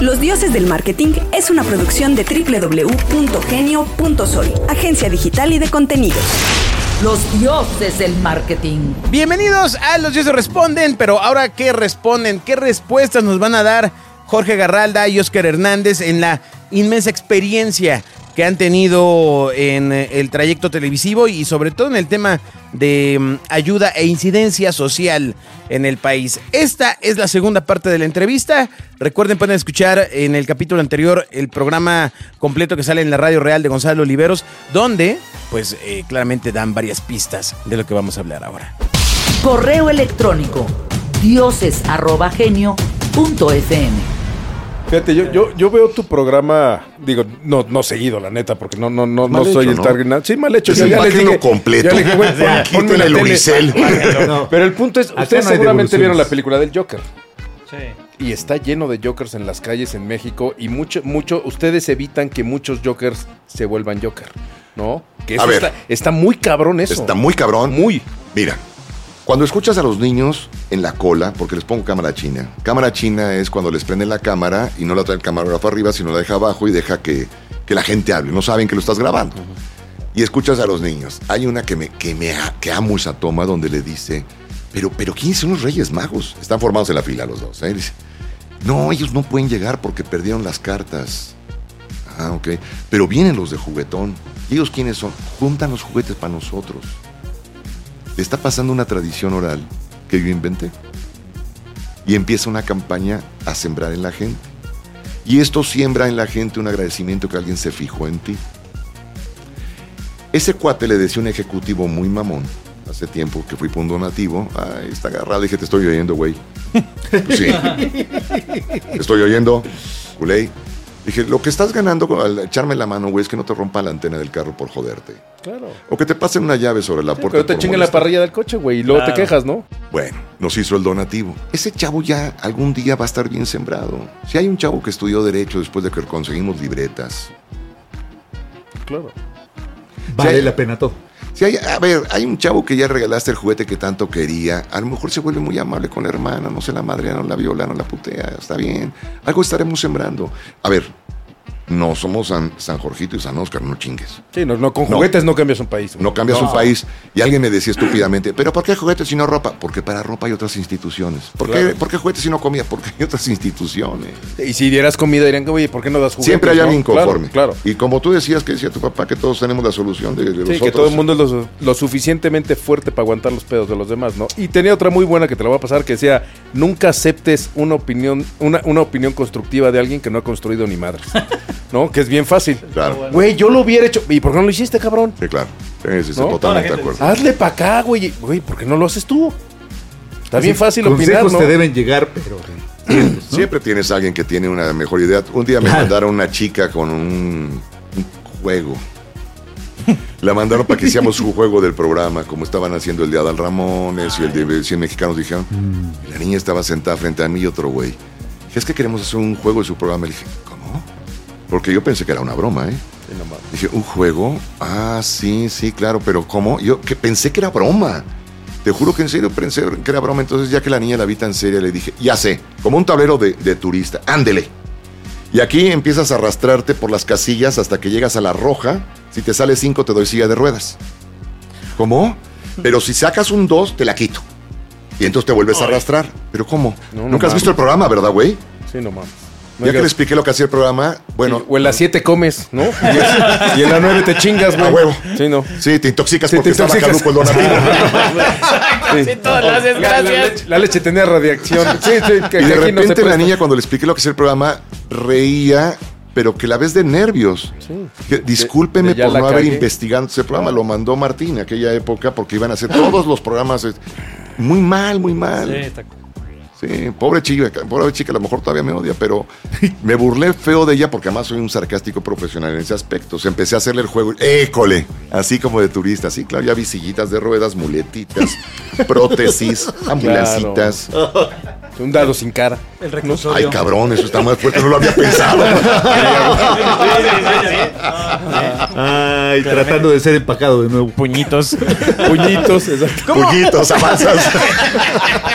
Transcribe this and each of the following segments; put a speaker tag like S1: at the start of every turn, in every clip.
S1: Los Dioses del Marketing es una producción de www.genio.sol, agencia digital y de contenidos.
S2: Los dioses del marketing.
S3: Bienvenidos a Los Dioses Responden, pero ahora ¿qué responden? ¿Qué respuestas nos van a dar Jorge Garralda y Oscar Hernández en la inmensa experiencia que han tenido en eh, el trayecto televisivo y sobre todo en el tema de mm, ayuda e incidencia social en el país. Esta es la segunda parte de la entrevista. Recuerden, pueden escuchar en el capítulo anterior el programa completo que sale en la Radio Real de Gonzalo Oliveros, donde pues eh, claramente dan varias pistas de lo que vamos a hablar ahora.
S2: Correo electrónico dioses@genio.fm.
S4: Fíjate, yo, yo, yo veo tu programa, digo, no, no seguido, la neta, porque no, no, no, no
S5: Mal
S4: soy
S5: hecho,
S4: el
S5: ¿no?
S4: target. Sí, mal hecho. Yo
S5: el
S4: ya les dije-
S5: completo.
S4: ya les dije, güey,
S5: Ya,
S4: pon- ponme
S5: quítenle
S4: la
S5: el
S4: tele. Pero el punto es,
S6: Acá
S4: ustedes
S6: no
S4: seguramente vieron la película del Joker.
S6: Sí.
S4: Y está lleno de Jokers en las calles en México y mucho, mucho, ustedes evitan que muchos Jokers se vuelvan Joker, ¿no? Que eso
S5: A ver.
S4: está, está muy cabrón eso.
S5: Está muy cabrón.
S4: Muy.
S5: Mira, cuando escuchas a los niños en la cola, porque les pongo cámara china. Cámara china es cuando les prenden la cámara y no la trae el camarógrafo arriba, sino la deja abajo y deja que, que la gente hable. No saben que lo estás grabando. Y escuchas a los niños. Hay una que me, que me que amo esa toma donde le dice, pero, pero ¿quiénes son los Reyes Magos? Están formados en la fila los dos. ¿eh? Dice, no, ellos no pueden llegar porque perdieron las cartas. Ah, ok. Pero vienen los de juguetón. ¿Y ellos quiénes son? Juntan los juguetes para nosotros. Está pasando una tradición oral que yo inventé. Y empieza una campaña a sembrar en la gente. Y esto siembra en la gente un agradecimiento que alguien se fijó en ti. Ese cuate le decía un ejecutivo muy mamón hace tiempo que fui por un donativo. Ay, está agarrado. Dije, te estoy oyendo, güey. Pues sí. Te estoy oyendo, culé. Dije, lo que estás ganando al echarme la mano, güey, es que no te rompa la antena del carro por joderte.
S4: Claro.
S5: O que te pasen una llave sobre la
S4: Sí,
S5: puerta.
S4: pero te
S5: por
S4: chinguen la parrilla del coche, güey, y luego te quejas, ¿no?
S5: Bueno, nos hizo el donativo. Ese chavo ya algún día va a estar bien sembrado. Si hay un chavo que estudió Derecho después de que conseguimos libretas.
S4: Claro.
S6: Vale la pena todo.
S5: Si hay, a ver, hay un chavo que ya regalaste el juguete que tanto quería. A lo mejor se vuelve muy amable con la hermana. No se la madre, no la viola, no la putea. Está bien. Algo estaremos sembrando. A ver, no somos San, San Jorgito y San Oscar, no chingues.
S4: Sí, no, no, con juguetes no cambias un país.
S5: No cambias un país. Y alguien me decía estúpidamente, ¿pero por qué juguetes y no ropa? Porque para ropa hay otras instituciones. ¿Por,
S4: Claro.
S5: qué, ¿por qué juguetes y no comida? Porque hay otras instituciones.
S4: Y si dieras comida, dirían que, oye, ¿por qué no das juguetes?
S5: Siempre hay alguien conforme.
S4: Claro.
S5: Y como tú decías que decía tu papá que todos tenemos la solución de, de los
S4: Sí, que todo el mundo es lo, lo suficientemente fuerte para aguantar los pedos de los demás, ¿no? Y tenía otra muy buena que te la voy a pasar que decía, nunca aceptes una opinión, una, una opinión constructiva de alguien que no ha construido ni madres. ¿No? Que es bien fácil.
S5: Claro.
S4: Güey, yo lo hubiera hecho. ¿Y por qué no lo hiciste, cabrón?
S5: Sí, claro. Sí, sí, sí,
S4: ¿No?
S5: totalmente de acuerdo.
S4: Hazle para acá, güey. Güey, ¿por qué no lo haces tú? Está bien fácil opinar,
S6: Consejos
S4: ¿no?
S6: te deben llegar, pero...
S5: Siempre tienes a alguien que tiene una mejor idea. Un día me
S6: Claro.
S5: mandaron una chica con un, un juego. La mandaron para que hiciéramos su juego del programa, como estaban haciendo el de Adal Ramones y el de 100 mexicanos. Dijeron,
S6: Mm.
S5: la niña estaba sentada frente a mí y otro güey. Dije, es que queremos hacer un juego de su programa. Le dije, ¿cómo? Porque yo pensé que era una broma, ¿eh?
S4: Sí, no mames.
S5: Dije, ¿un juego? Ah, sí, sí, claro, pero ¿cómo? Yo que pensé que era broma. Te juro que en serio pensé que era broma. Entonces, ya que la niña la vi tan seria, le dije, ya sé, como un tablero de, de turista, ándele. Y aquí empiezas a arrastrarte por las casillas hasta que llegas a la roja. Si te sale cinco, te doy silla de ruedas. ¿Cómo? Pero si sacas un dos, te la quito. Y entonces te vuelves a arrastrar. ¿Pero cómo?
S4: No, no
S5: Nunca has visto el programa, ¿verdad, güey?
S4: Sí, no mames. No
S5: Ya que le expliqué lo que hacía el programa, bueno,
S4: o en las 7 comes, ¿no? Y, es- y en la 9 te chingas, güey.
S5: A huevo.
S4: Sí, no.
S5: sí, te intoxicas
S4: Sí,
S5: porque
S4: te
S5: estaba
S4: intoxicas.
S5: caduco el donativo.
S4: Sí. La, la leche, la leche tenía radiación. Sí, sí, que,
S5: Y de
S4: aquí no se
S5: repente la
S4: presta.
S5: niña cuando le expliqué lo que es el programa reía, pero que la ves de nervios. Que, discúlpeme
S4: de
S5: por no haber investigado ese programa. Lo mandó Martín en aquella época porque iban a hacer todos los programas. Muy mal, muy mal. Sí, pobre chica, pobre chica, a lo mejor todavía me odia, pero me burlé feo de ella porque además soy un sarcástico profesional en ese aspecto. O sea, empecé a hacerle el juego, école, así como de turista. Sí, claro, ya vi sillitas de ruedas, muletitas, prótesis, ambulancitas.
S4: Un dado sin cara.
S7: El
S5: Ay,
S7: reclusorio.
S5: cabrón, eso está más fuerte, no lo había pensado.
S6: Ay, tratando de ser empacado de nuevo.
S3: Puñitos.
S4: Puñitos, exacto.
S5: Puñitos, avanzas.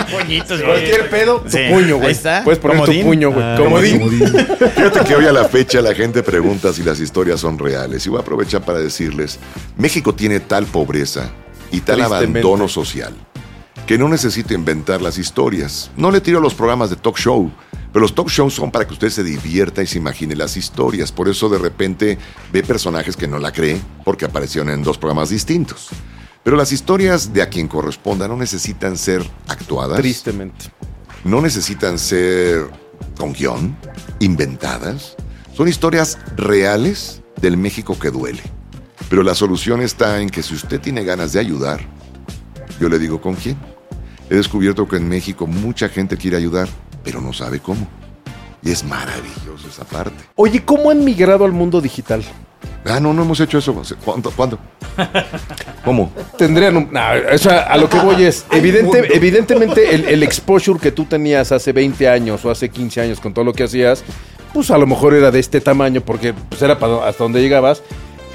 S3: Puñitos,
S4: Cualquier pedo, tu
S3: Sí,
S4: puño, güey.
S3: ahí está.
S4: Puedes poner
S3: Comodín.
S4: tu puño, güey.
S6: Ah,
S4: Comodín.
S6: comodín.
S5: Fíjate que hoy a la fecha la gente pregunta si las historias son reales. Y voy a aprovechar para decirles, México tiene tal pobreza y tal abandono social que no necesita inventar las historias. No le tiro a los programas de talk show, pero los talk shows son para que usted se divierta y se imagine las historias. Por eso de repente ve personajes que no la cree porque aparecieron en dos programas distintos. Pero las historias de a quien corresponda no necesitan ser actuadas
S4: Tristemente.
S5: no necesitan ser con guion, inventadas. Son historias reales del México que duele. Pero la solución está en que si usted tiene ganas de ayudar, yo le digo con quién. He descubierto que en México mucha gente quiere ayudar, pero no sabe cómo. Y es maravilloso esa parte.
S4: Oye, ¿cómo han migrado al mundo digital?
S5: Ah, no, no hemos hecho eso. ¿Cuándo? ¿Cuándo? ¿Cómo?
S4: Tendrían un... No, o sea, a lo que voy es, evidente, evidentemente el, el exposure que tú tenías hace 20 años o hace 15 años con todo lo que hacías, pues a lo mejor era de este tamaño porque pues era para hasta donde llegabas,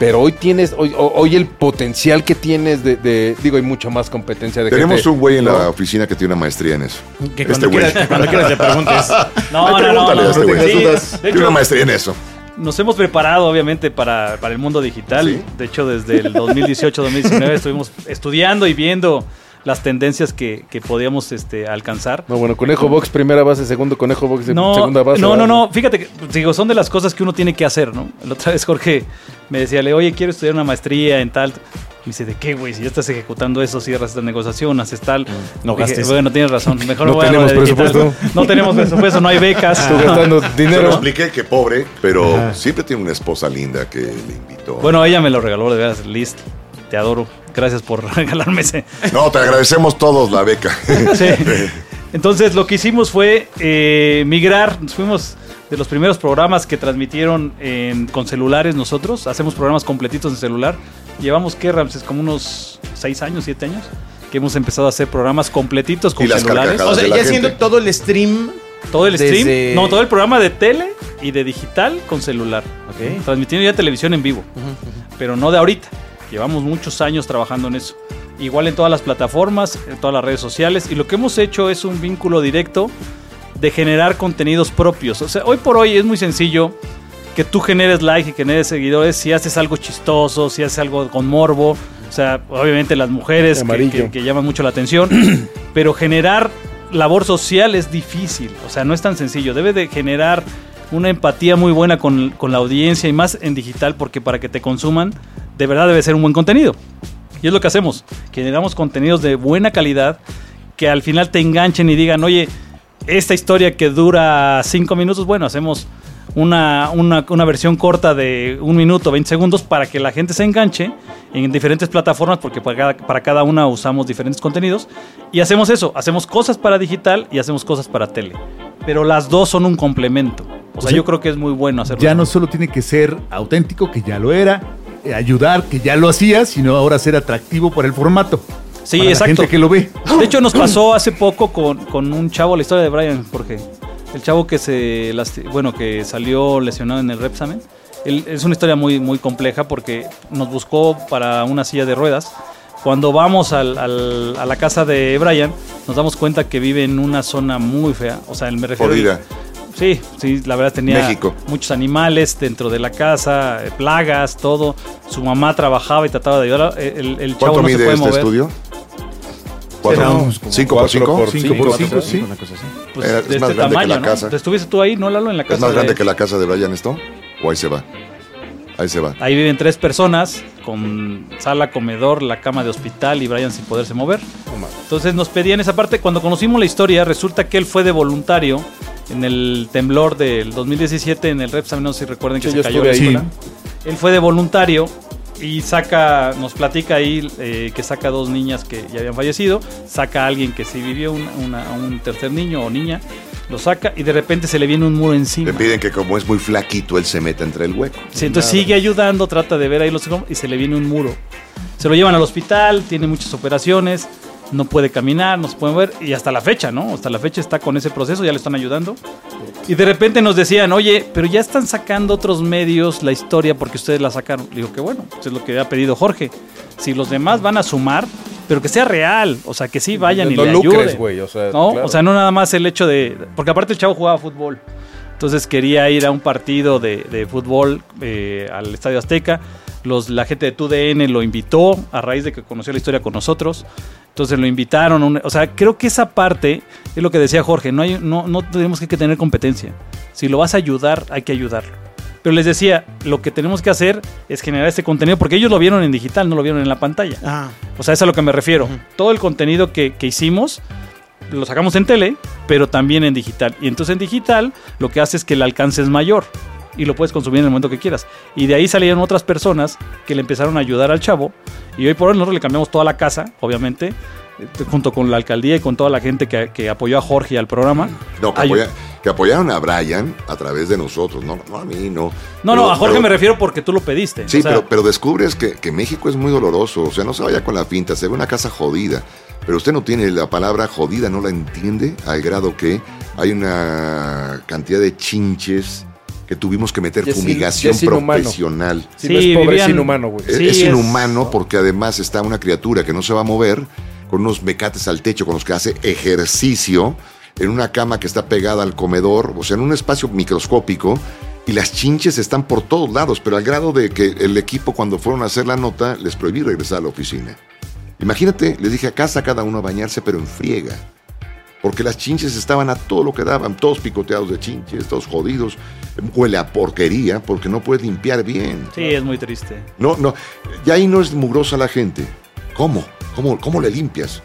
S4: pero hoy tienes, hoy, ho- hoy el potencial que tienes de, de- digo, hay mucha más competencia de
S5: Tenemos
S4: gente.
S5: un güey en
S4: ¿no?
S5: la oficina que tiene una maestría en eso.
S3: Que
S5: Este
S3: cuando,
S5: güey.
S3: quieras, que cuando quieras le preguntes.
S7: No,
S5: Ay,
S7: no, no,
S5: a
S7: no.
S5: este güey.
S7: Sí,
S5: Tiene
S7: hecho,
S5: una maestría en eso.
S7: nos hemos preparado, obviamente, para, para el mundo digital.
S5: Sí.
S7: De hecho, desde el 2018-2019 estuvimos estudiando y viendo las tendencias que, que podíamos este, alcanzar.
S4: No, bueno, Conejo Box, primera base, segundo Conejo Box,
S7: No,
S4: segunda base.
S7: no, no, no, fíjate que digo, son de las cosas que uno tiene que hacer, ¿no? La otra vez Jorge me decía, le, oye, quiero estudiar una maestría en tal. Me dice, ¿de qué, güey? Si ya estás ejecutando eso, cierras esta negociación, haces tal.
S3: No
S7: Dije,
S3: gastes.
S7: Bueno, tienes razón. Mejor
S4: No
S7: voy a
S4: tenemos
S7: digital.
S4: presupuesto.
S7: No tenemos presupuesto, no hay becas.
S4: Tú gastando
S5: Yo
S4: dinero.
S5: expliqué que pobre, pero siempre tiene una esposa linda que le invitó.
S7: Bueno, ella me lo regaló, de veras, Liz. Te adoro. Gracias por regalarme ese.
S5: No, te agradecemos todos la beca.
S7: Sí. Entonces, lo que hicimos fue eh, migrar. Nos fuimos de los primeros programas que transmitieron en- con celulares nosotros. Hacemos programas completitos en celular. Llevamos, ¿qué, Ramses? Como unos 6 años, 7 años. Que hemos empezado a hacer programas completitos con
S5: Y las
S7: celulares.
S3: O sea,
S5: de la
S3: ya
S5: gente.
S3: haciendo todo el stream.
S7: Todo el stream.
S3: Desde-
S7: No, todo el programa de tele y de digital con celular.
S3: Ok.
S7: Transmitiendo ya televisión en vivo. Pero no de ahorita. Llevamos muchos años trabajando en eso. Igual en todas las plataformas, en todas las redes sociales. Y lo que hemos hecho es un vínculo directo de generar contenidos propios. O sea, hoy por hoy es muy sencillo que tú generes like y generes seguidores si haces algo chistoso, si haces algo con morbo. O sea, obviamente las mujeres que, que- que llaman mucho la atención. pero generar labor social es difícil. O sea, no es tan sencillo. Debe de generar una empatía muy buena con, con la audiencia y más en digital porque para que te consuman, de verdad debe ser un buen contenido. Y es lo que hacemos. Generamos contenidos de buena calidad que al final te enganchen y digan, oye, esta historia que dura cinco minutos, bueno, hacemos una, una, una versión corta de un minuto, 20 segundos para que la gente se enganche en diferentes plataformas porque para cada, para cada una usamos diferentes contenidos y hacemos eso, hacemos cosas para digital y hacemos cosas para tele. Pero las dos son un complemento. O sea, yo creo que es muy bueno hacerlo.
S6: Ya no solo tiene que ser auténtico, que ya lo era, ayudar, que ya lo hacía, sino ahora ser atractivo por el formato.
S7: Sí,
S6: para
S7: exacto.
S6: La gente que lo ve.
S7: De hecho, nos pasó hace poco con, con un chavo, la historia de Brian, Jorge. El chavo que se bueno, que salió lesionado en el Repsamen. Él- es una historia muy, muy compleja porque nos buscó para una silla de ruedas. Cuando vamos al- al- a la casa de Brian, nos damos cuenta que vive en una zona muy fea. O sea, me refiero.
S5: Jodida.
S7: Sí, sí, la verdad tenía
S5: México.
S7: muchos animales dentro de la casa, eh, plagas, todo. Su mamá trabajaba y trataba de ayudar. El, el chavo
S5: ¿Cuánto
S7: no se puede
S5: este
S7: mover.
S5: estudio? ¿Cuatro? ¿Cinco por cinco?
S4: por
S6: Cinco
S4: cinco,
S6: por cinco, sí.
S3: Una cosa así.
S7: Pues,
S5: Eh,
S7: de
S5: es más
S7: este
S5: grande que
S7: tamaño,
S5: la
S7: ¿no?
S5: casa.
S7: ¿Estuviste tú ahí, no, Lalo, en la casa?
S5: ¿Es más
S7: de-
S5: grande que la casa de Brian esto? ¿O ahí se va? Ahí se va.
S7: Ahí viven tres personas, con sala, comedor, la cama de hospital y Brian sin poderse mover. Entonces nos pedían esa parte. Cuando conocimos la historia, resulta que él fue de voluntario en el temblor del 2017 en el Repsam, no sé si recuerden que
S4: Sí,
S7: se cayó la escuela. Él fue de voluntario y saca, nos platica ahí eh, que saca dos niñas que ya habían fallecido, saca a alguien que sí vivió, un, una- a un tercer niño o niña, lo saca y de repente se le viene un muro encima.
S5: Le piden que como es muy flaquito, él se meta entre el hueco.
S7: Sí, entonces sigue ayudando, trata de ver ahí los y se le viene un muro. Se lo llevan al hospital, tiene muchas operaciones no puede caminar, no se puede mover, y hasta la fecha, ¿no? Hasta la fecha está con ese proceso, ya le están ayudando. Y de repente nos decían, oye, pero ya están sacando otros medios la historia porque ustedes la sacaron. Le digo que bueno, pues es lo que ha pedido Jorge. Si los demás van a sumar, pero que sea real, o sea, que sí vayan y
S4: no
S7: le
S4: lucres,
S7: ayuden.
S4: güey, o sea,
S7: ¿no?
S4: claro.
S7: O sea, no nada más el hecho de... Porque aparte el chavo jugaba fútbol. Entonces quería ir a un partido de, de fútbol eh, al Estadio Azteca. Los, la gente de TUDN lo invitó a raíz de que conoció la historia con nosotros. Entonces lo invitaron. a un- o sea, creo que esa parte es lo que decía Jorge. No, hay, no, no tenemos que tener competencia. Si lo vas a ayudar, hay que ayudarlo. Pero les decía, lo que tenemos que hacer es generar este contenido porque ellos lo vieron en digital, no lo vieron en la pantalla.
S3: Ah,
S7: O sea, es a lo que me refiero. Todo el contenido que, que hicimos lo sacamos en tele, pero también en digital. Y entonces en digital lo que hace es que el alcance es mayor y lo puedes consumir en el momento que quieras. Y de ahí salieron otras personas que le empezaron a ayudar al chavo. Y hoy por hoy nosotros le cambiamos toda la casa, obviamente, junto con la alcaldía y con toda la gente que, que apoyó a Jorge y al programa.
S5: No, que, apoya- que apoyaron a Brian a través de nosotros, no, no a mí, no.
S7: No,
S5: Pero-
S7: no, a Jorge
S5: pero-
S7: me refiero porque tú lo pediste.
S5: Sí,
S7: O sea,
S5: pero, pero descubres que, que México es muy doloroso. O sea, no se vaya con la pinta, se ve una casa jodida. Pero usted no tiene la palabra jodida, no la entiende, al grado que hay una cantidad de chinches que tuvimos que meter
S4: es
S5: fumigación
S4: es
S5: profesional.
S4: Si no es
S7: Sí,
S4: pobre, es inhumano, güey.
S5: Es-
S7: Sí,
S5: es
S7: es-
S5: inhumano porque además está una criatura que no se va a mover con unos mecates al techo con los que hace ejercicio en una cama que está pegada al comedor, o sea, en un espacio microscópico y las chinches están por todos lados, pero al grado de que el equipo cuando fueron a hacer la nota les prohibí regresar a la oficina. Imagínate, les dije a casa cada uno a bañarse, pero en friega. Porque las chinches estaban a todo lo que daban, todos picoteados de chinches, todos jodidos. Huele a porquería porque no puedes limpiar bien.
S7: Sí, es muy triste.
S5: No, no. Y ahí no es mugrosa la gente. ¿Cómo? ¿Cómo, cómo le limpias?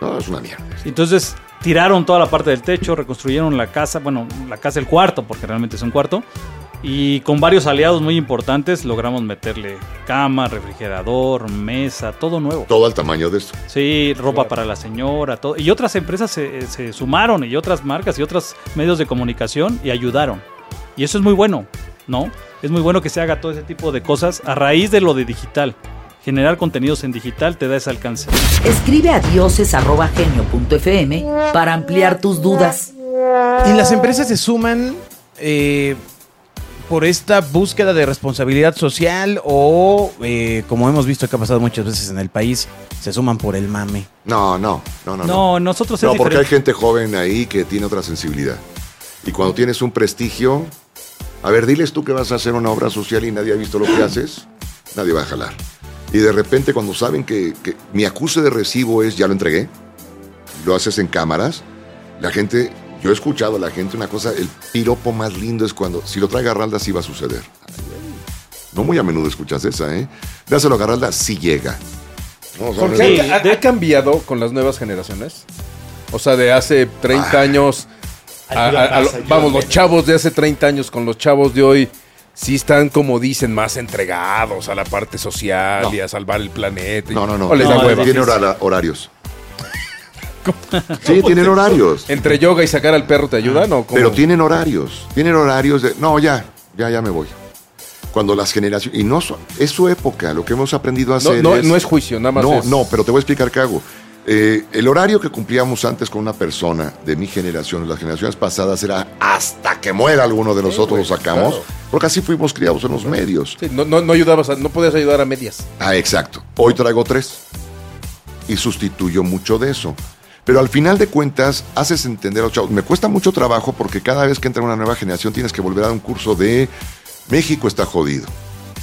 S5: No, es una mierda.
S7: Entonces tiraron toda la parte del techo, reconstruyeron la casa, bueno, la casa, el cuarto, porque realmente es un cuarto. Y con varios aliados muy importantes logramos meterle cama, refrigerador, mesa, todo nuevo.
S5: Todo al tamaño de esto.
S7: Sí, ropa para la señora, todo. Y otras empresas se, se sumaron, y otras marcas y otros medios de comunicación y ayudaron. Y eso es muy bueno, ¿no? Es muy bueno que se haga todo ese tipo de cosas a raíz de lo de digital. Generar contenidos en digital te da ese alcance.
S2: Escribe a dioses.genio.fm para ampliar tus dudas.
S3: Y las empresas se suman eh, por esta búsqueda de responsabilidad social o, eh, como hemos visto que ha pasado muchas veces en el país, se suman por el mame.
S5: No, no, no, no.
S7: No, nosotros es
S5: No, porque hay gente joven ahí que tiene otra sensibilidad. Y cuando tienes un prestigio, a ver, diles tú que vas a hacer una obra social y nadie ha visto lo que haces, nadie va a jalar. Y de repente cuando saben que, que mi acuse de recibo es, ya lo entregué, lo haces en cámaras, la gente, yo he escuchado a la gente una cosa, el piropo más lindo es cuando, si lo trae Garralda, sí va a suceder. No muy a menudo escuchas esa, ¿eh? Dáselo a Garralda, sí llega. No,
S4: Jorge, ¿ha, cambiado con las nuevas generaciones? O sea, de hace 30 años. a- a- a lo- vamos, los chavos de hace 30 años con los chavos de hoy. Sí están, como dicen, más entregados a la parte social
S5: No.
S4: y a salvar el planeta.
S5: No, no, no.
S4: o les da
S7: No,
S4: hueva.
S5: Tiene hora- horarios. Sí, tienen horarios.
S4: Entre yoga y sacar al perro te ayudan o cómo?
S5: Pero tienen horarios. Tienen horarios de. No, ya, ya, ya me voy. Cuando las generaciones. Y no es su época. Lo que hemos aprendido a
S4: no,
S5: hacer.
S4: no,
S5: es,
S4: no es juicio, nada más
S5: No,
S4: es-
S5: no, pero te voy a explicar qué hago. Eh, el horario que cumplíamos antes con una persona de mi generación, las generaciones pasadas, era hasta que muera alguno de nosotros lo sacamos.
S4: claro.
S5: Porque así fuimos criados en los medios.
S4: Sí, no, no, no ayudabas, a- no podías ayudar a medias.
S5: Ah, exacto. Hoy traigo tres. Y sustituyo mucho de eso. Pero al final de cuentas, haces entender a los chavos. Me cuesta mucho trabajo porque cada vez que entra una nueva generación tienes que volver a dar un curso de México está jodido.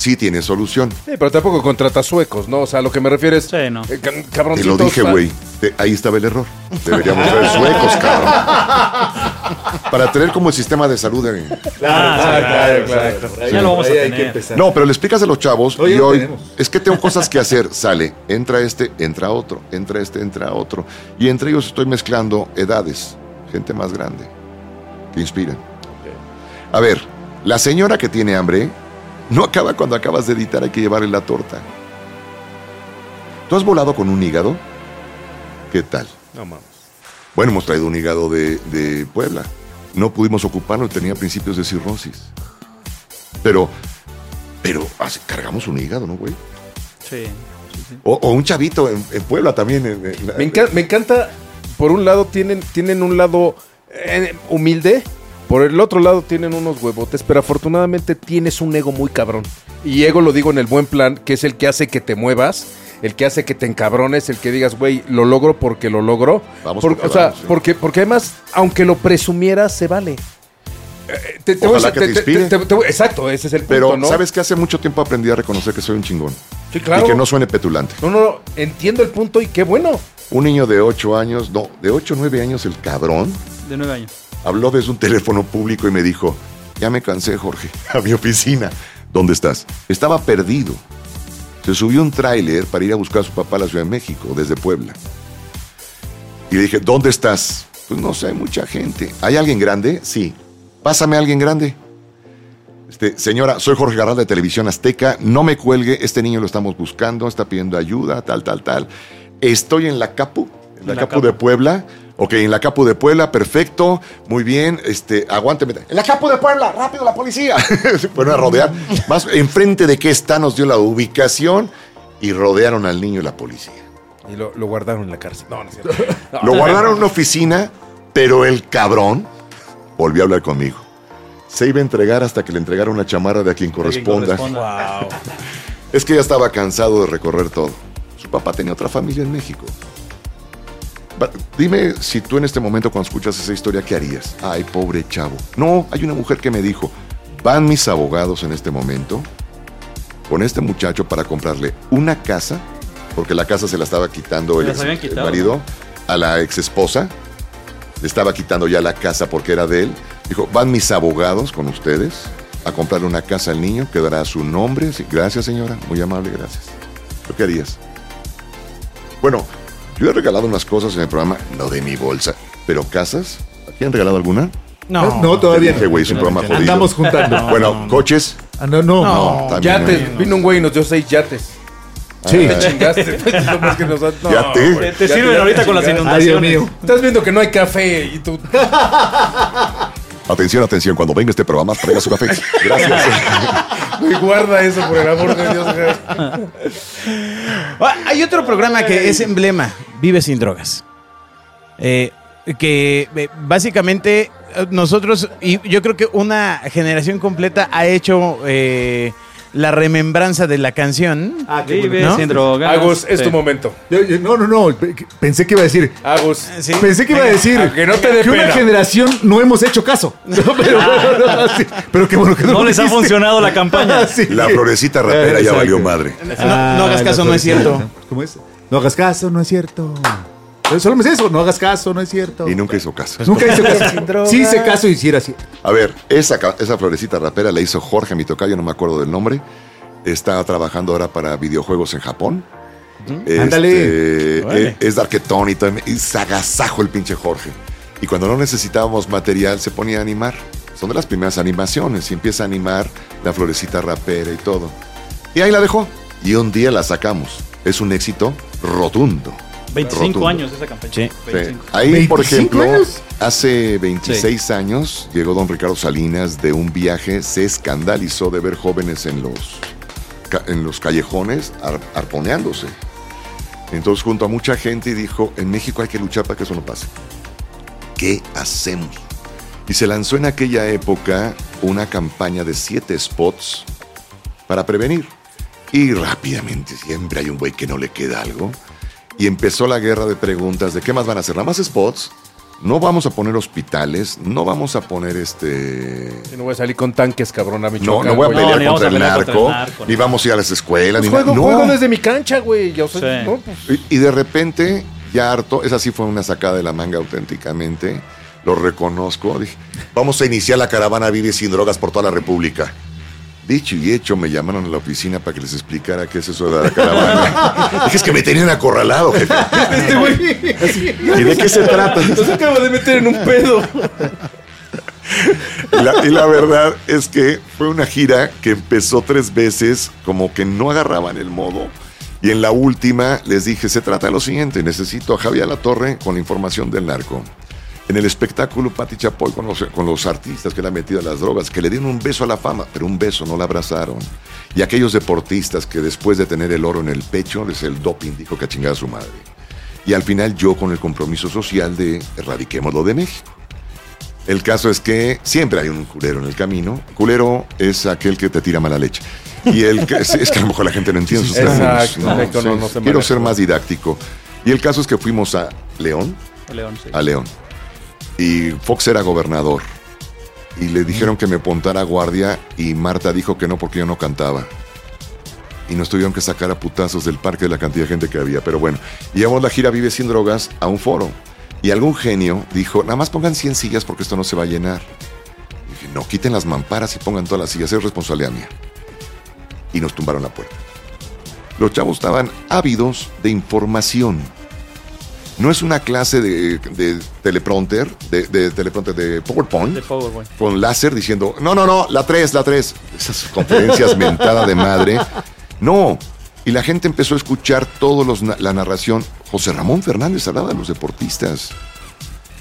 S5: Sí tiene solución.
S4: Sí, pero tampoco contratas suecos, ¿no? O sea, lo que me refiero es.
S7: Sí, no.
S4: eh,
S5: Te lo dije, güey. Ahí estaba el error. Deberíamos ser suecos, cabrón. Para tener como el sistema de salud.
S7: Ah, sí, claro,
S4: claro.
S7: Ya lo vamos a tener.
S5: No, pero le explicas a los chavos
S6: Hoy
S5: y hoy
S6: tenemos.
S5: es que tengo cosas que hacer. Sale, entra este, entra otro, entra este, entra otro. Y entre ellos estoy mezclando edades, gente más grande, que inspiran. A ver, la señora que tiene hambre no acaba cuando acabas de editar, hay que llevarle la torta. ¿Tú has volado con un hígado? ¿Qué tal?
S4: No mames.
S5: Bueno, hemos traído un hígado de, de Puebla. No pudimos ocuparlo, tenía principios de cirrosis. Pero, pero, cargamos un hígado, ¿no, güey?
S7: Sí.
S5: O, o un chavito en, en Puebla también. en- en la-
S4: Me, encan- me encanta, por un lado tienen, tienen un lado eh, humilde, por el otro lado tienen unos huevotes, pero afortunadamente tienes un ego muy cabrón. Y ego lo digo en el buen plan, que es el que hace que te muevas, el que hace que te encabrones, el que digas, güey, lo logro porque lo logro.
S5: Vamos
S4: Por-
S5: porque
S4: o sea,
S5: vamos, sí.
S4: porque, porque además, aunque lo presumieras, se vale. Eh, te- voy a
S5: que te inspire.
S4: exacto, ese es el punto,
S5: Pero,
S4: ¿no?
S5: ¿sabes que Hace mucho tiempo aprendí a reconocer que soy un chingón.
S4: Sí, claro.
S5: Y que no suene petulante.
S4: No, no, no, entiendo el punto y qué bueno.
S5: Un niño de 8 años, no, de 8 o 9 años, el cabrón,
S7: De nueve años.
S5: Habló desde un teléfono público y me dijo, ya me cansé, Jorge, a mi oficina. ¿Dónde estás? Estaba perdido. Se subió un tráiler para ir a buscar a su papá a la Ciudad de México, desde Puebla. Y le dije, ¿dónde estás? Pues no sé, hay mucha gente. ¿Hay alguien grande? Sí. Pásame a alguien grande. Este, señora, soy Jorge Garral de Televisión Azteca. No me cuelgue, este niño lo estamos buscando, está pidiendo ayuda, tal, tal, tal. Estoy en la Capu, en la,
S7: La
S5: Capu,
S7: Capu.
S5: de Puebla. Ok, en la Capu de Puebla, perfecto, muy bien, este, aguánteme. En la Capu de Puebla, rápido la policía. Se fueron a rodear. Más enfrente de qué está, nos dio la ubicación y rodearon al niño y la policía.
S4: Y lo, lo guardaron en la cárcel. No, no es cierto. No.
S5: Lo guardaron en una oficina, pero el cabrón volvió a hablar conmigo. Se iba a entregar hasta que le entregara una chamarra de a quien corresponda.
S7: Wow.
S5: Es que ya estaba cansado de recorrer todo. Su papá tenía otra familia en México. Dime si tú en este momento cuando escuchas esa historia, ¿qué harías? Ay, pobre chavo. No, hay una mujer que me dijo, van mis abogados en este momento con este muchacho para comprarle una casa, porque la casa se la estaba quitando el, ex- el marido a la ex esposa. Le estaba quitando ya la casa porque era de él. Dijo, van mis abogados con ustedes a comprarle una casa al niño, quedará su nombre. Sí, gracias, señora. Muy amable, gracias. ¿Tú qué harías? Bueno, yo he regalado unas cosas en el programa, no de mi bolsa, pero casas. ¿Aquí han regalado alguna?
S3: No.
S6: No, todavía
S5: dije,
S6: no.
S5: güey, es un programa jodido.
S6: Andamos juntando.
S5: bueno, coches.
S6: Ah, no, no.
S5: No, también.
S4: Yates.
S5: no.
S4: Vino un güey y nos dio seis yates.
S6: Sí.
S4: Te chingaste. Lo más que nos han- no,
S5: Yate.
S4: güey,
S7: Te, te
S4: ya
S7: sirven
S4: ya
S7: ahorita con las.
S6: Ay, Dios
S7: inundaciones.
S6: mío.
S4: Estás viendo que no hay café y tú.
S5: Atención, atención, cuando venga este programa, traiga su café. Gracias.
S4: Güey, guarda eso por el amor de Dios.
S3: Ah, Hay otro programa que es emblema, Vive sin drogas. Eh, que eh, básicamente eh, nosotros, y yo creo que una generación completa ha hecho eh, la remembranza de la canción.
S6: Ah, qué
S7: Vive
S6: bueno.
S3: ¿No?
S7: sin drogas.
S4: Agus, es
S7: Sí.
S4: tu momento.
S6: Yo- yo- No, no, no. Pensé que iba a decir.
S4: Agus.
S3: Sí.
S6: Pensé que iba a decir
S4: A que no te dé
S6: que una
S4: pena.
S6: generación no hemos hecho caso. No, pero, no, sí, pero qué bueno que no
S7: No
S6: lo
S7: les ha
S6: dijiste.
S7: funcionado la campaña.
S6: Sí.
S5: La florecita rapera ya
S6: Exacto.
S5: valió madre.
S3: No, no hagas
S6: Ah,
S3: caso, no es cierto.
S6: ¿Cómo es? No hagas caso, no es cierto. Solo me dice eso, no hagas caso, no es cierto.
S5: Y nunca hizo caso.
S6: Nunca hizo caso. Sí hice caso y hiciera así.
S5: A ver, esa, esa florecita rapera la hizo Jorge, mi tocayo, no me acuerdo del nombre. Está trabajando ahora para videojuegos en Japón. Este,
S6: Ándale.
S3: Órale.
S5: eh, es darquetón y todo. Y sagasajo el pinche Jorge. Y cuando no necesitábamos material, se ponía a animar. Son de las primeras animaciones. Y empieza a animar la florecita rapera y todo. Y ahí la dejó. Y un día la sacamos. Es un éxito rotundo.
S7: 25
S5: Rotundo.
S7: años esa campaña.
S3: Sí.
S5: Sí.
S7: 25.
S5: Ahí, por
S6: 25
S5: ejemplo,
S6: años.
S5: hace 26 años llegó don Ricardo Salinas de un viaje, se escandalizó de ver jóvenes en los, en los callejones ar- arponeándose. Entonces, junto a mucha gente, dijo, en México hay que luchar para que eso no pase. ¿Qué hacemos? Y se lanzó en aquella época una campaña de siete spots para prevenir. Y rápidamente, siempre hay un güey que no le queda algo. Y empezó la guerra de preguntas de qué más van a hacer. Nada más spots. No vamos a poner hospitales, no vamos a poner este...
S4: Yo no voy a salir con tanques, cabrón, a
S5: No,
S4: Michoacán.
S5: no voy a
S4: güey.
S5: pelear contra,
S7: a
S5: el
S7: pelear contra el
S5: narco, ni
S7: no.
S5: vamos a ir a las escuelas,
S4: Pues
S5: ni
S4: juego,
S5: nada.
S4: juego
S5: No.
S4: desde mi cancha, güey. Yo soy,
S7: Sí.
S4: no, pues,
S5: Y, y de repente, ya harto, esa sí fue una sacada de la manga auténticamente, lo reconozco, dije, vamos a iniciar la caravana Vive sin drogas por toda la República. Dicho y hecho, me llamaron a la oficina para que les explicara qué es eso de la caravana. dije, es que me tenían acorralado, jefe. ¿Y de qué se trata?
S4: Nos acaba de meter en un pedo.
S5: Y la, y la verdad es que fue una gira que empezó tres veces, como que no agarraban el modo. Y en la última les dije, se trata de lo siguiente, necesito a Javier La Torre con la información del narco. En el espectáculo, Pati Chapoy con los, con los artistas que le han metido a las drogas, que le dieron un beso a la fama, pero un beso no la abrazaron. Y aquellos deportistas que después de tener el oro en el pecho, les el doping dijo que a chingar a su madre. Y al final yo con el compromiso social de erradiquémoslo de México. El caso es que siempre hay un culero en el camino. Culero es aquel que te tira mala leche. Y el que, es, que a lo mejor la gente no entiende sus
S4: Exacto,
S5: términos. ¿no?
S4: correcto, no,
S5: Sí,
S4: no se
S5: quiero ser más didáctico. Y el caso es que fuimos a León,
S7: León, sí.
S5: a León. Y Fox era gobernador. Y le dijeron que me pontara guardia y Marta dijo que no porque yo no cantaba. Y nos tuvieron que sacar a putazos del parque de la cantidad de gente que había. Pero bueno, llevamos la gira Vive sin drogas a un foro. Y algún genio dijo, nada más pongan 100 sillas porque esto no se va a llenar. Y dije, no, quiten las mamparas y pongan todas las sillas, es responsabilidad mía. Y nos tumbaron la puerta. Los chavos estaban ávidos de información. No es una clase de, de teleprompter, de, de teleprompter, de PowerPoint,
S7: De PowerPoint.
S5: con láser diciendo, no, no, no, la 3, la 3. Esas conferencias mentada de madre. No. Y la gente empezó a escuchar toda la narración. José Ramón Fernández hablaba de los deportistas.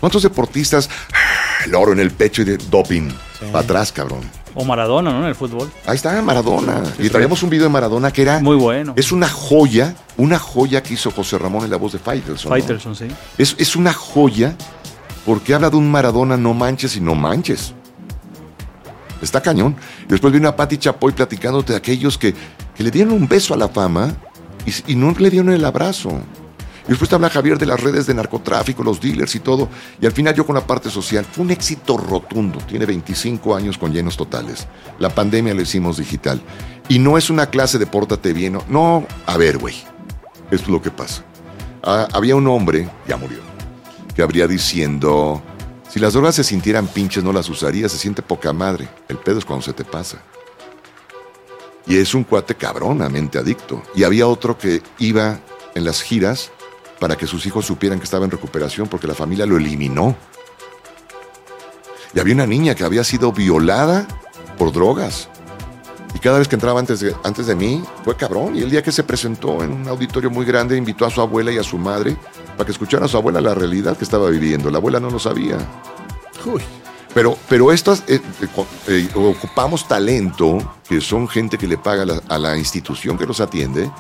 S5: ¿Cuántos deportistas? Ah, El oro en el pecho y de doping. Para atrás, cabrón.
S7: O Maradona, ¿no? En el fútbol.
S5: Ahí está Maradona. y traíamos un video de Maradona que era.
S7: Muy bueno.
S5: Es una joya, una joya que hizo José Ramón en la voz de Faitelson. ¿no?
S7: Faitelson, sí.
S5: Es, es una joya porque habla de un Maradona no manches y no manches. Está cañón. Y después viene a Pati Chapoy platicándote de aquellos que, que le dieron un beso a la fama y, y no le dieron el abrazo. Y después te habla Javier de las redes de narcotráfico, los dealers y todo. Y al final yo con la parte social. Fue un éxito rotundo. Tiene 25 años con llenos totales. La pandemia lo hicimos digital. Y no es una clase de pórtate bien. No, a ver, güey. Esto es lo que pasa. Ah, había un hombre, ya murió, que habría diciendo, si las drogas se sintieran pinches no las usaría, se siente poca madre. El pedo es cuando se te pasa. Y es un cuate cabronamente adicto. Y había otro que iba en las giras para que sus hijos supieran que estaba en recuperación porque la familia lo eliminó. Y había una niña que había sido violada por drogas. Y cada vez que entraba antes de, antes de mí, fue cabrón. Y el día que se presentó en un auditorio muy grande, invitó a su abuela y a su madre para que escucharan a su abuela la realidad que estaba viviendo. La abuela no lo sabía. Pero, pero estas, eh, eh, eh, ocupamos talento, que son gente que le paga la- a la institución que los atiende.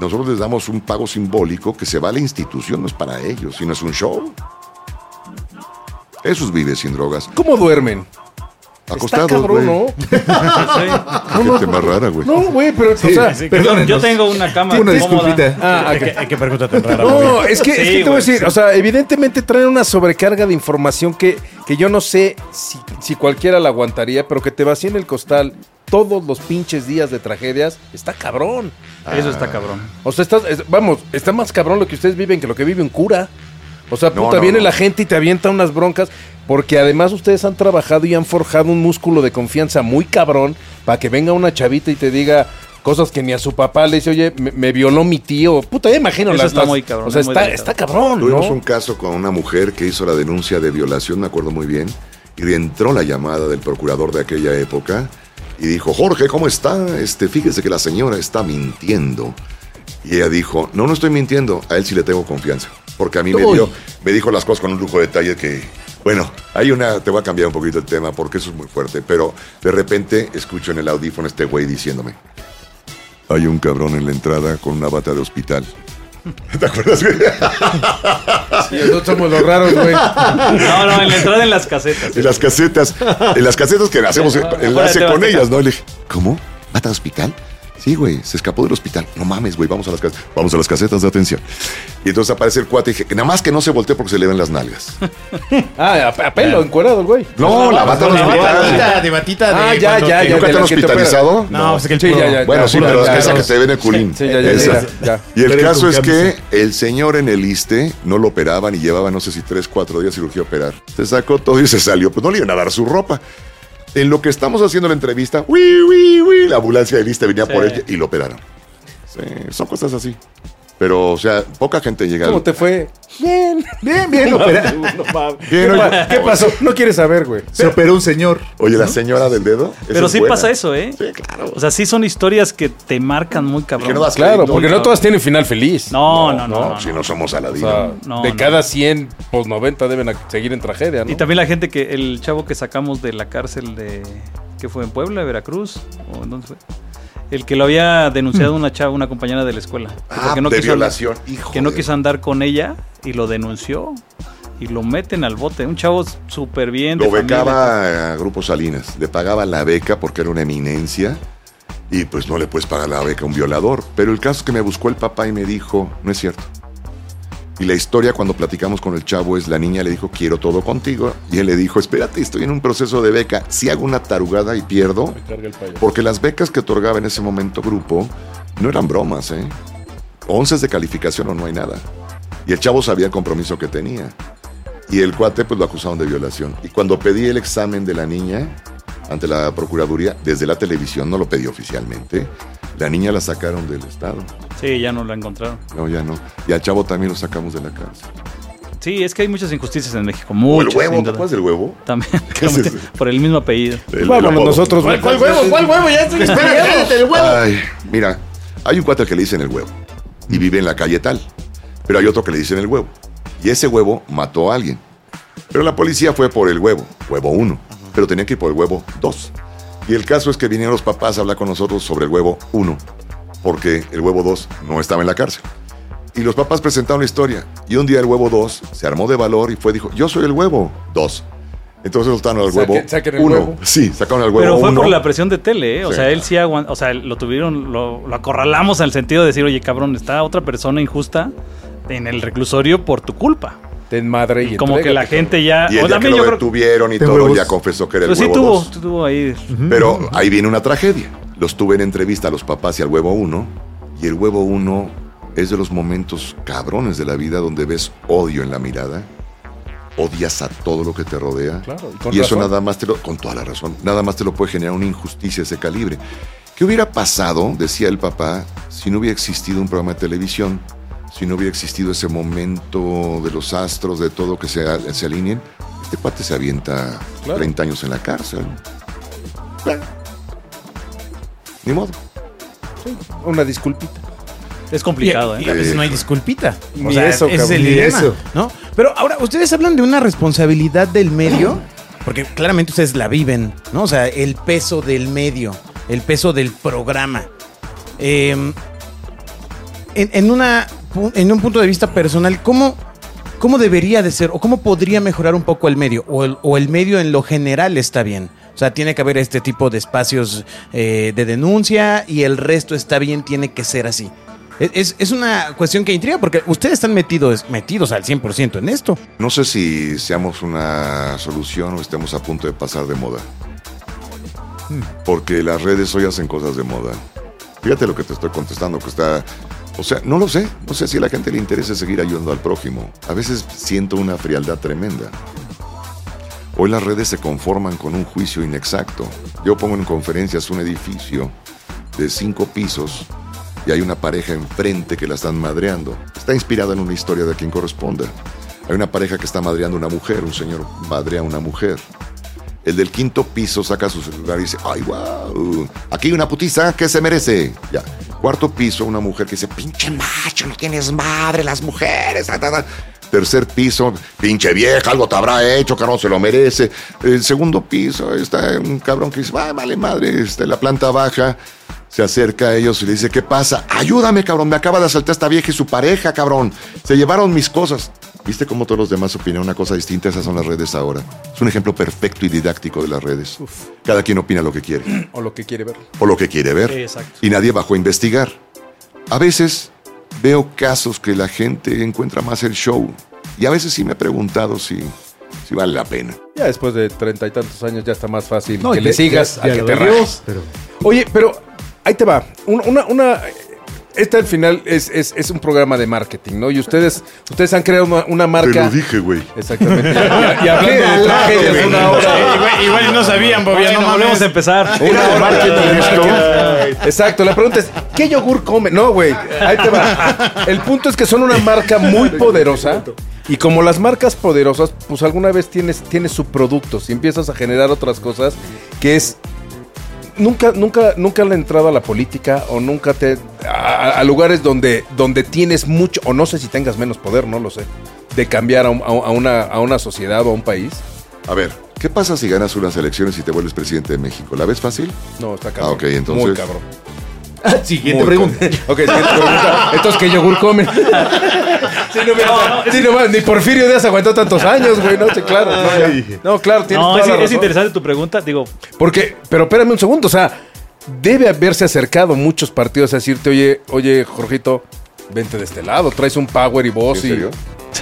S5: Nosotros les damos un pago simbólico que se va a la institución, no es para ellos, sino es un show. Esos vive sin drogas.
S4: ¿Cómo duermen?
S5: Acostados,
S4: Está cabrón,
S5: güey.
S4: ¿no?
S7: Sí.
S5: Gente más rara, güey.
S4: No, güey, pero, o sea,
S6: Perdónenos.
S7: Yo tengo una cama
S6: Una
S7: cómoda.
S6: disculpita.
S4: ah,
S3: ¿Qué, qué pregunta tan rara?
S4: No, es que, es
S7: Sí,
S4: que te voy a decir,
S7: sí.
S4: o sea, evidentemente traen una sobrecarga de información que, que yo no sé si, si cualquiera la aguantaría, pero que te vacíen el costal todos los pinches días de tragedias, está cabrón.
S7: Eso está cabrón.
S4: O sea, está, es- vamos, está más cabrón lo que ustedes viven que lo que vive un cura. O sea,
S5: No,
S4: puta,
S5: no,
S4: viene
S5: no.
S4: la gente y te avienta unas broncas, porque además ustedes han trabajado y han forjado un músculo de confianza muy cabrón para que venga una chavita y te diga cosas que ni a su papá le dice, oye, me, me violó mi tío. Puta, ya imagino
S7: Eso
S4: las
S7: está
S4: las-
S7: muy cabrón,
S4: O sea,
S7: es muy
S4: está,
S7: delicado.
S4: está cabrón,
S5: Tuvimos
S4: ¿no?
S5: un caso con una mujer que hizo la denuncia de violación, me acuerdo muy bien, y entró la llamada del procurador de aquella época y dijo, Jorge, ¿cómo está? Este, fíjese que la señora está mintiendo. Y ella dijo, no, no estoy mintiendo, a él sí le tengo confianza. Porque a mí me, dio, me dijo las cosas con un lujo de detalle que, bueno, hay una, te voy a cambiar un poquito el tema porque eso es muy fuerte, pero de repente escucho en el audífono este güey diciéndome, hay un cabrón en la entrada con una bata de hospital. ¿Te acuerdas? güey?
S4: Sí, nosotros somos los raros, güey.
S7: No, no, en la entrada en las casetas.
S5: En las casetas, en las casetas que hacemos enlace con ellas, ¿no? Le dije, ¿cómo? ¿Bata de hospital? Sí, güey, se escapó del hospital. No mames, güey, vamos a las casetas, vamos a las casetas de atención. Y entonces aparece el cuate y dije, que nada más que no se voltee porque se le ven las nalgas.
S4: Ah, a, a pelo, encuerado el güey.
S5: No, la bata de
S3: batita, de batita.
S4: Ah,
S3: de
S4: ya, ya, ya.
S5: ¿Nunca
S4: de
S5: te han
S4: que
S5: hospitalizado?
S3: No, pues es que el
S4: ya, ya.
S5: Bueno, sí, pero
S4: ya,
S5: esa
S4: ya.
S5: que te ven el culín.
S4: Sí, ya, ya,
S5: Esa.
S4: ya, ya.
S5: Y el caso es que el señor en el ISTE no lo operaban y llevaba, no sé si tres, cuatro días cirugía a operar. Se sacó todo y se salió. Pues no le iban a dar su ropa. En lo que estamos haciendo la entrevista, uy, uy, uy, la ambulancia del ISTE venía por él y lo operaron. Sí, son cosas así. Pero, o sea, poca gente llega.
S4: ¿Cómo
S5: al-
S4: te fue? Bien.
S6: Bien, bien, opera-
S4: No mames.
S5: Bien,
S4: ¿Qué, qué pasó? No quieres saber, güey.
S6: se operó un señor.
S5: Oye, la señora del dedo.
S7: Pero sí
S5: buena.
S7: pasa eso, ¿eh?
S5: Sí, claro.
S7: O sea, sí son historias que te marcan muy cabrón.
S5: que no
S4: Claro, porque no todas tienen final feliz.
S7: No, no, no.
S5: No,
S7: no,
S5: si
S7: no.
S5: no somos
S4: O
S5: Aladino.
S4: sea,
S7: No,
S4: de
S7: no.
S4: cada 100, pues 90 deben a- seguir en tragedia, ¿no?
S7: Y también la gente que, el chavo que sacamos de la cárcel de, que fue en Puebla, Veracruz, o en dónde fue, el que lo había denunciado una chava, una compañera de la escuela. que
S5: Ah,
S7: porque no
S5: de
S7: quiso andar-
S5: violación. Hijo
S7: que no
S5: de-
S7: quiso andar con ella y lo denunció y lo meten al bote. Un chavo súper bien. de
S5: Lo
S7: familia.
S5: becaba a Grupo Salinas. Le pagaba la beca porque era una eminencia. Y pues no le puedes pagar la beca a un violador. Pero el caso es que me buscó el papá y me dijo, no es cierto. Y la historia cuando platicamos con el chavo es la niña le dijo, quiero todo contigo. Y él le dijo, espérate, estoy en un proceso de beca. Si hago una tarugada y pierdo, porque las becas que otorgaba en ese momento grupo no eran bromas, ¿eh? Once de calificación o no hay nada. Y el chavo sabía el compromiso que tenía. Y el cuate pues lo acusaron de violación. Y cuando pedí el examen de la niña ante la Procuraduría, desde la televisión, no lo pedí oficialmente, la niña la sacaron del Estado.
S7: Sí, ya no lo encontraron.
S5: No, ya no. Y al chavo también lo sacamos de la cárcel.
S7: Sí, es que hay muchas injusticias en México.
S5: O el
S7: Muchas.
S5: huevo, ¿te acuerdas del huevo?
S7: También.
S5: ¿Qué es eso?
S7: por el mismo apellido.
S5: El- el
S4: Vámonos nosotros.
S3: ¿Cuál, cuál huevo? ¿Cuál huevo? Ya estoy esperando el huevo.
S5: Ay, mira, hay un cuate que le dicen el huevo y vive en la calle tal, pero hay otro que le dicen el huevo y ese huevo mató a alguien. Pero la policía fue por el huevo, huevo 1, pero tenía que ir por el huevo 2. Y el caso es que vinieron los papás a hablar con nosotros sobre el huevo 1, porque el huevo 2 no estaba en la cárcel. Y los papás presentaron la historia. Y un día el huevo 2 se armó de valor y fue, dijo, yo soy el huevo 2. Entonces soltaron al huevo
S4: saquen el
S5: 1.
S4: huevo.
S5: Sí, sacaron al huevo
S7: Pero fue
S5: 1.
S7: por la presión de tele, ¿eh? O
S5: Sí,
S7: sea, él sí aguantó. O sea, lo tuvieron, lo, lo acorralamos en el sentido de decir, oye, cabrón, está otra persona injusta en el reclusorio por tu culpa.
S4: Ten madre y
S7: como que la gente ya.
S5: Y el
S7: o
S5: día que
S7: también
S5: lo
S7: yo creo-
S5: detuvieron y todo,
S6: huevos.
S5: ya confesó que era el
S7: Pero sí
S5: huevo
S7: tuvo,
S5: 2.
S7: tuvo ahí.
S5: Pero ahí viene una tragedia. Los tuve en entrevista a los papás y al huevo 1. Y el huevo 1 es de los momentos cabrones de la vida donde ves odio en la mirada. Odias a todo lo que te rodea.
S4: Claro, y con
S5: y eso
S4: razón.
S5: nada más te lo, con toda la razón, nada más te lo puede generar una injusticia de ese calibre. ¿Qué hubiera pasado, decía el papá, si no hubiera existido un programa de televisión? Si no hubiera existido ese momento de los astros, de todo que se, se alineen, este cuate se avienta
S4: Claro.
S5: 30 años en la cárcel. Ni modo.
S4: cabrón. Una disculpita.
S7: Es complicado,
S3: Y-
S7: ¿eh?
S3: y a veces no hay disculpita. O
S4: Ni
S3: sea,
S4: eso,
S3: ese es
S4: cabrón,
S3: el
S6: ni
S3: dilema,
S6: eso.
S3: ¿no? Pero ahora, ustedes hablan de una responsabilidad del medio, porque claramente ustedes la viven, ¿no? O sea, el peso del medio, el peso del programa. Eh, en, en una, en un punto de vista personal, ¿cómo, ¿cómo debería de ser o cómo podría mejorar un poco el medio? O el, o el medio en lo general está bien. O sea, tiene que haber este tipo de espacios eh, de denuncia y el resto está bien, tiene que ser así. Es, es- es una cuestión que intriga porque ustedes están metidos, metidos al 100% en esto.
S5: No sé si seamos una solución o estemos a punto de pasar de moda. Porque las redes hoy hacen cosas de moda. Fíjate lo que te estoy contestando, que está... O sea, no lo sé. No sé si a la gente le interesa seguir ayudando al prójimo. A veces siento una frialdad tremenda. Hoy las redes se conforman con un juicio inexacto. Yo pongo en conferencias un edificio de cinco pisos y hay una pareja enfrente que la están madreando. Está inspirada en una historia de quien corresponda. Hay una pareja que está madreando a una mujer, un señor madrea a una mujer. El del quinto piso saca su celular y dice, ay, wow, aquí una putiza que se merece. Ya. Cuarto piso, una mujer que dice, pinche macho, no tienes madre, las mujeres. ta, ta, ta". Tercer piso, pinche vieja, algo te habrá hecho, cabrón, se lo merece. El segundo piso, está un cabrón que dice, "Ah, vale madre, está la planta baja. Se acerca a ellos y le dice, ¿qué pasa? Ayúdame, cabrón, me acaba de asaltar esta vieja y su pareja, cabrón. Se llevaron mis cosas. ¿Viste cómo todos los demás opinan una cosa distinta? Esas son las redes ahora. Es un ejemplo perfecto y didáctico de las redes. Cada quien opina lo que quiere
S4: O lo que quiere ver.
S5: o lo que quiere ver.
S7: Sí, exacto.
S5: Y nadie bajó a investigar. A veces veo casos que la gente encuentra más el show. Y a veces sí me he preguntado si, si vale la pena.
S4: Ya después de treinta y tantos años ya está más fácil
S6: No,
S4: que
S6: ya-
S4: le sigas
S6: ya-
S4: a
S6: ya
S4: que te
S6: pero-
S4: Oye, pero ahí te va. Un- Una, una- este al final es, es, es un programa de marketing, ¿no? Y ustedes, ustedes han creado una, una
S5: Te
S4: marca.
S5: lo dije, güey.
S4: Exactamente. Y, y hablando de tragedias, una hora.
S3: Igual, igual no sabían, Bobia,
S7: Bueno,
S3: no
S7: volvemos a empezar.
S5: Una de marketing.
S4: Exacto, la pregunta es, ¿qué yogur come? No, güey, ahí te va. El punto es que son una marca muy poderosa y como las marcas poderosas, pues alguna vez tienes, tienes subproductos y empiezas a generar otras cosas que es... Nunca, nunca, nunca le he entrado a la política o nunca te... A, a lugares donde, donde tienes mucho, o no sé si tengas menos poder, no lo sé, de cambiar a, un- a una, a una sociedad o a un país.
S5: A ver, ¿qué pasa si ganas unas elecciones y te vuelves presidente de México? ¿La ves fácil?
S4: No, está cabrón.
S5: Ah, ok, entonces-
S4: Muy cabrón.
S6: Siguiente
S4: Muy
S6: pregunta.
S4: Ok, siguiente pregunta. Entonces, ¿qué yogur comen? Sí, no, sí, no, ni Porfirio Díaz aguantó tantos años, güey. No, sí, claro. No. No, claro, tienes
S7: No,
S4: toda
S7: es,
S4: la
S7: es interesante tu pregunta. Digo,
S4: Porque, pero espérame un segundo, o sea, debe haberse acercado muchos partidos a decirte, oye, oye, Jorgito, vente de este lado, traes un power y voz
S5: ¿En
S4: y...
S5: serio?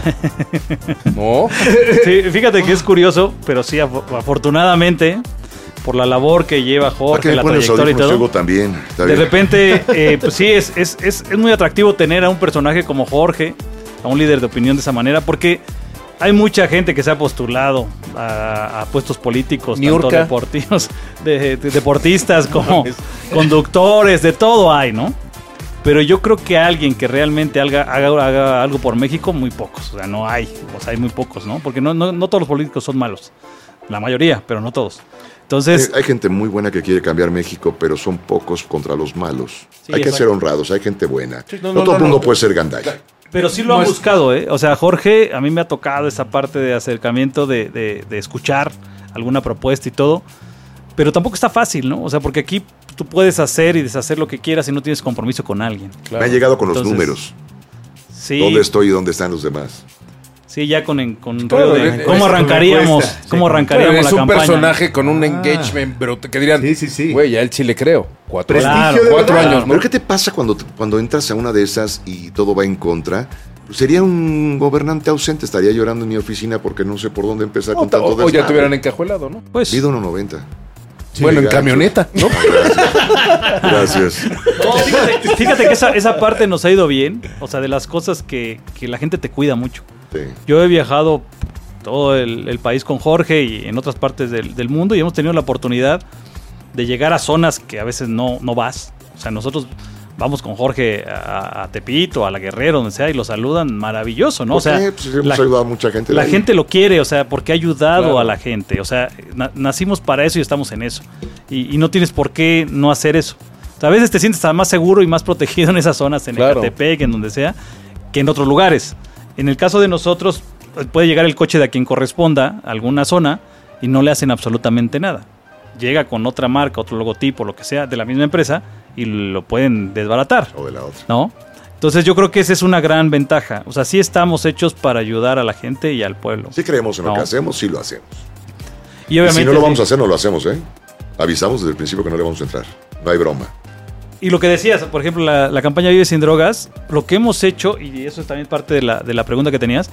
S4: No,
S7: sí, fíjate que es curioso, pero sí, af- afortunadamente, por la labor que lleva
S5: ¿Para qué
S7: Jorge, la trayectoria y todo.
S5: oigo también. Está
S7: De
S5: bien.
S7: repente, eh, pues sí, es, es, es, es muy atractivo tener a un personaje como Jorge, a un líder de opinión de esa manera, porque hay mucha gente que se ha postulado a, a puestos políticos, tanto
S4: Niurka.
S7: deportivos, de, de- deportistas como conductores, de todo hay, ¿no? Pero yo creo que alguien que realmente haga, haga, haga algo por México, muy pocos. O sea, no hay. O sea, hay muy pocos, ¿no? Porque no, no, no todos los políticos son malos. La mayoría, pero no todos. Entonces,
S5: Eh, hay gente muy buena que quiere cambiar México, pero son pocos contra los malos.
S7: Sí,
S5: hay que
S7: exacto.
S5: ser honrados, hay gente buena.
S4: no,
S5: no,
S4: no,
S5: todo el
S4: no,
S5: mundo
S4: no.
S5: puede ser gandalla.
S7: Pero sí lo han buscado, ¿eh? O sea, Jorge, a mí me ha tocado esa parte de acercamiento, de, de- de escuchar alguna propuesta y todo. Pero tampoco está fácil, ¿no? O sea, porque aquí tú puedes hacer y deshacer lo que quieras y no tienes compromiso con alguien.
S5: Me han llegado con los números.
S7: Sí,
S5: ¿Dónde estoy y dónde están los demás?
S7: Sí, ya con, en- con
S4: Claro,
S7: de cómo arrancaríamos,
S6: encuesta,
S7: cómo
S6: sí.
S7: arrancaríamos
S4: es
S7: la
S4: un
S7: campaña.
S4: personaje con un engagement, pero te- que dirán,
S6: Sí, sí, sí.
S4: güey, a él sí le creo. Cuatro
S6: Prestigio
S4: años. Cuatro
S6: verdad.
S4: años, ¿no?
S5: ¿Pero qué te pasa cuando, cuando entras a una de esas y todo va en contra? Sería un gobernante ausente, estaría llorando en mi oficina porque no sé por dónde empezar con tanto
S4: O, o ya te hubieran encajuelado, ¿no?
S7: Pues,
S5: Mido 1.90.
S4: bueno, en camioneta, ¿no?
S5: Gracias. Gracias.
S7: no, fíjate, fíjate que esa, esa parte nos ha ido bien. O sea, de las cosas que, que la gente te cuida mucho.
S5: Sí.
S7: Yo he viajado todo el, el país con Jorge y en otras partes del, del mundo y hemos tenido la oportunidad de llegar a zonas que a veces no, no vas. O sea, nosotros vamos con Jorge a, a Tepito, a La Guerrero, donde sea, y lo saludan maravilloso, ¿no? O
S5: ¿Por
S7: sea?
S5: Pues hemos
S7: la,
S5: ayudado a mucha gente.
S7: la
S5: ahí.
S7: gente lo quiere, o sea, porque ha ayudado
S4: Claro.
S7: a la gente. O sea, na- nacimos para eso y estamos en eso. Y, y no tienes por qué no hacer eso. O sea, a veces te sientes más seguro y más protegido en esas zonas, en
S4: Claro.
S7: Ecatepec, en donde sea, que en otros lugares. En el caso de nosotros, eh, puede llegar el coche de a quien corresponda a alguna zona y no le hacen absolutamente nada. Llega con otra marca, otro logotipo, lo que sea, de la misma empresa y lo pueden desbaratar.
S5: O de la otra.
S7: ¿no? Entonces yo creo que esa es una gran ventaja. O sea, sí estamos hechos para ayudar a la gente y al pueblo.
S5: Si creemos en lo que hacemos, sí lo hacemos.
S7: Y
S5: Y
S7: obviamente
S5: si no lo
S7: sí.
S5: vamos a hacer, no lo hacemos, ¿eh? Avisamos desde el principio que no le vamos a entrar. No hay broma.
S7: Y lo que decías, por ejemplo, la, campaña Vive sin drogas, lo que hemos hecho, y eso es también parte de la, de la pregunta que tenías,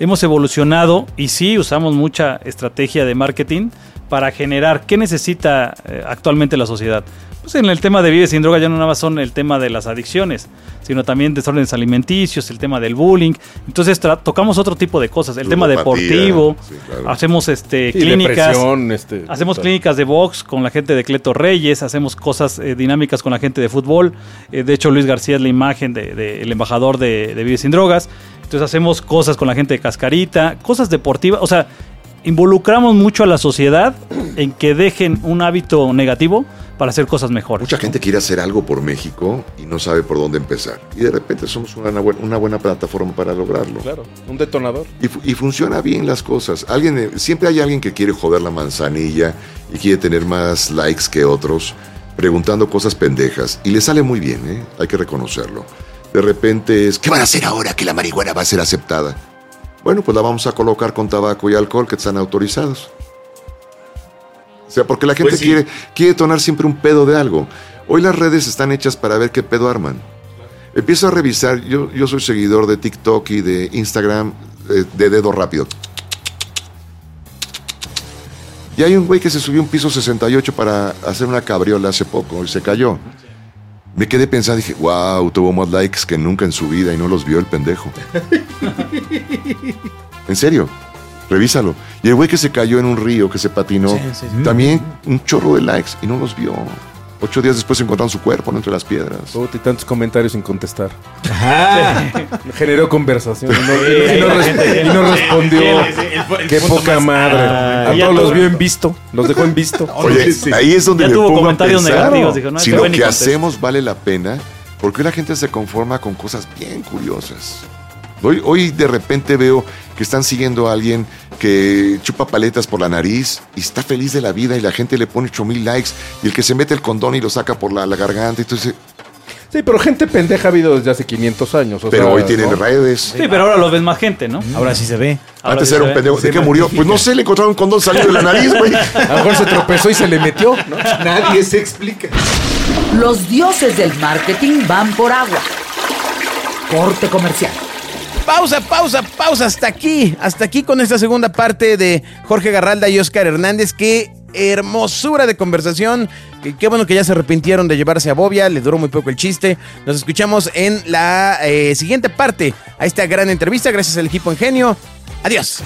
S7: hemos evolucionado y sí usamos mucha estrategia de marketing para generar qué necesita eh, actualmente la sociedad. Pues en el tema de Vive sin drogas ya no nada más son el tema de las adicciones, sino también desórdenes alimenticios, el tema del bullying. Entonces tocamos otro tipo de cosas, el tema deportivo,
S5: sí, claro.
S7: hacemos este, clínicas.
S4: este,
S7: Hacemos
S4: tal.
S7: clínicas de box con la gente de Cleto Reyes, hacemos cosas eh, dinámicas con la gente de fútbol. Eh, de hecho, Luis García es la imagen del de, el embajador de, de Vive Sin Drogas. Entonces hacemos cosas con la gente de Cascarita, cosas deportivas. O sea, involucramos mucho a la sociedad en que dejen un hábito negativo para hacer cosas mejores.
S5: Mucha gente quiere hacer algo por México y no sabe por dónde empezar. Y de repente somos una, buena- una buena plataforma para lograrlo.
S4: Claro, un detonador.
S5: Y funciona bien las cosas. Alguien, eh, siempre hay alguien que quiere joder la manzanilla y quiere tener más likes que otros, preguntando cosas pendejas. Y le sale muy bien, ¿eh? hay que reconocerlo. De repente es, ¿qué van a hacer ahora que la marihuana va a ser aceptada? Bueno, pues la vamos a colocar con tabaco y alcohol que están autorizados. O sea, porque la gente
S6: Pues sí.
S5: quiere, quiere tonar siempre un pedo de algo. Hoy las redes están hechas para ver qué pedo arman. Empiezo a revisar, yo, yo soy seguidor de TikTok y de Instagram eh, de dedo rápido. Y hay un güey que se subió un piso 68 para hacer una cabriola hace poco y se cayó. Me quedé pensando, dije, wow, tuvo más likes que nunca en su vida y no los vio el pendejo. en serio, revísalo. Y el güey que se cayó en un río, que se patinó,
S3: Sí, sí, sí.
S5: también un chorro de likes y no los vio. Ocho días después encontraron su cuerpo ¿no? entre las piedras.
S4: Puta, y tantos comentarios sin contestar.
S6: Ajá.
S4: Generó conversación. y no-
S7: Sí,
S4: y, no, y no respondió. Qué poca madre.
S7: Ah,
S4: A
S7: ya
S4: todos los vio en visto. Los dejó en visto.
S5: Oye,
S6: sí.
S5: ahí es donde
S7: Ya
S5: me
S7: tuvo
S5: pongo a
S7: comentarios
S5: pensar
S7: negativos, dijo, no,
S5: si
S7: este
S5: lo que hacemos vale la pena, porque la gente se conforma con cosas bien curiosas. Hoy, hoy de repente veo que están siguiendo a alguien que chupa paletas por la nariz y está feliz de la vida y la gente le pone 8 mil likes y el que se mete el condón y lo saca por la, la garganta. Entonces,
S4: Sí, pero gente pendeja ha habido desde hace 500 años. o
S5: pero
S4: sea,
S5: hoy tienen
S4: ¿no?
S5: redes.
S7: Sí, pero ahora lo ves más gente, ¿no?
S3: Ahora sí se ve.
S7: Ahora
S5: Antes
S7: sí
S5: era un pendejo. ¿De qué murió? Pues no sé, le encontraron un condón saliendo de la nariz, güey.
S4: A lo mejor se tropezó y se le metió. ¿no?
S6: Nadie se explica.
S2: Los dioses del marketing van por agua. Corte comercial.
S3: Pausa, pausa, pausa. Hasta aquí. Hasta aquí con esta segunda parte de Jorge Garralda y Oscar Hernández. Qué hermosura de conversación. Qué, qué bueno que ya se arrepintieron de llevarse a Bobia. Le duró muy poco el chiste. Nos escuchamos en la eh, siguiente parte a esta gran entrevista. Gracias al equipo Ingenio. Adiós.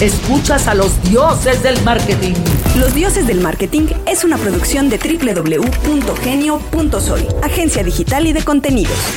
S2: Escuchas a los dioses del marketing.
S1: Los Dioses del Marketing es una producción de www.genio.sol, agencia digital y de contenidos.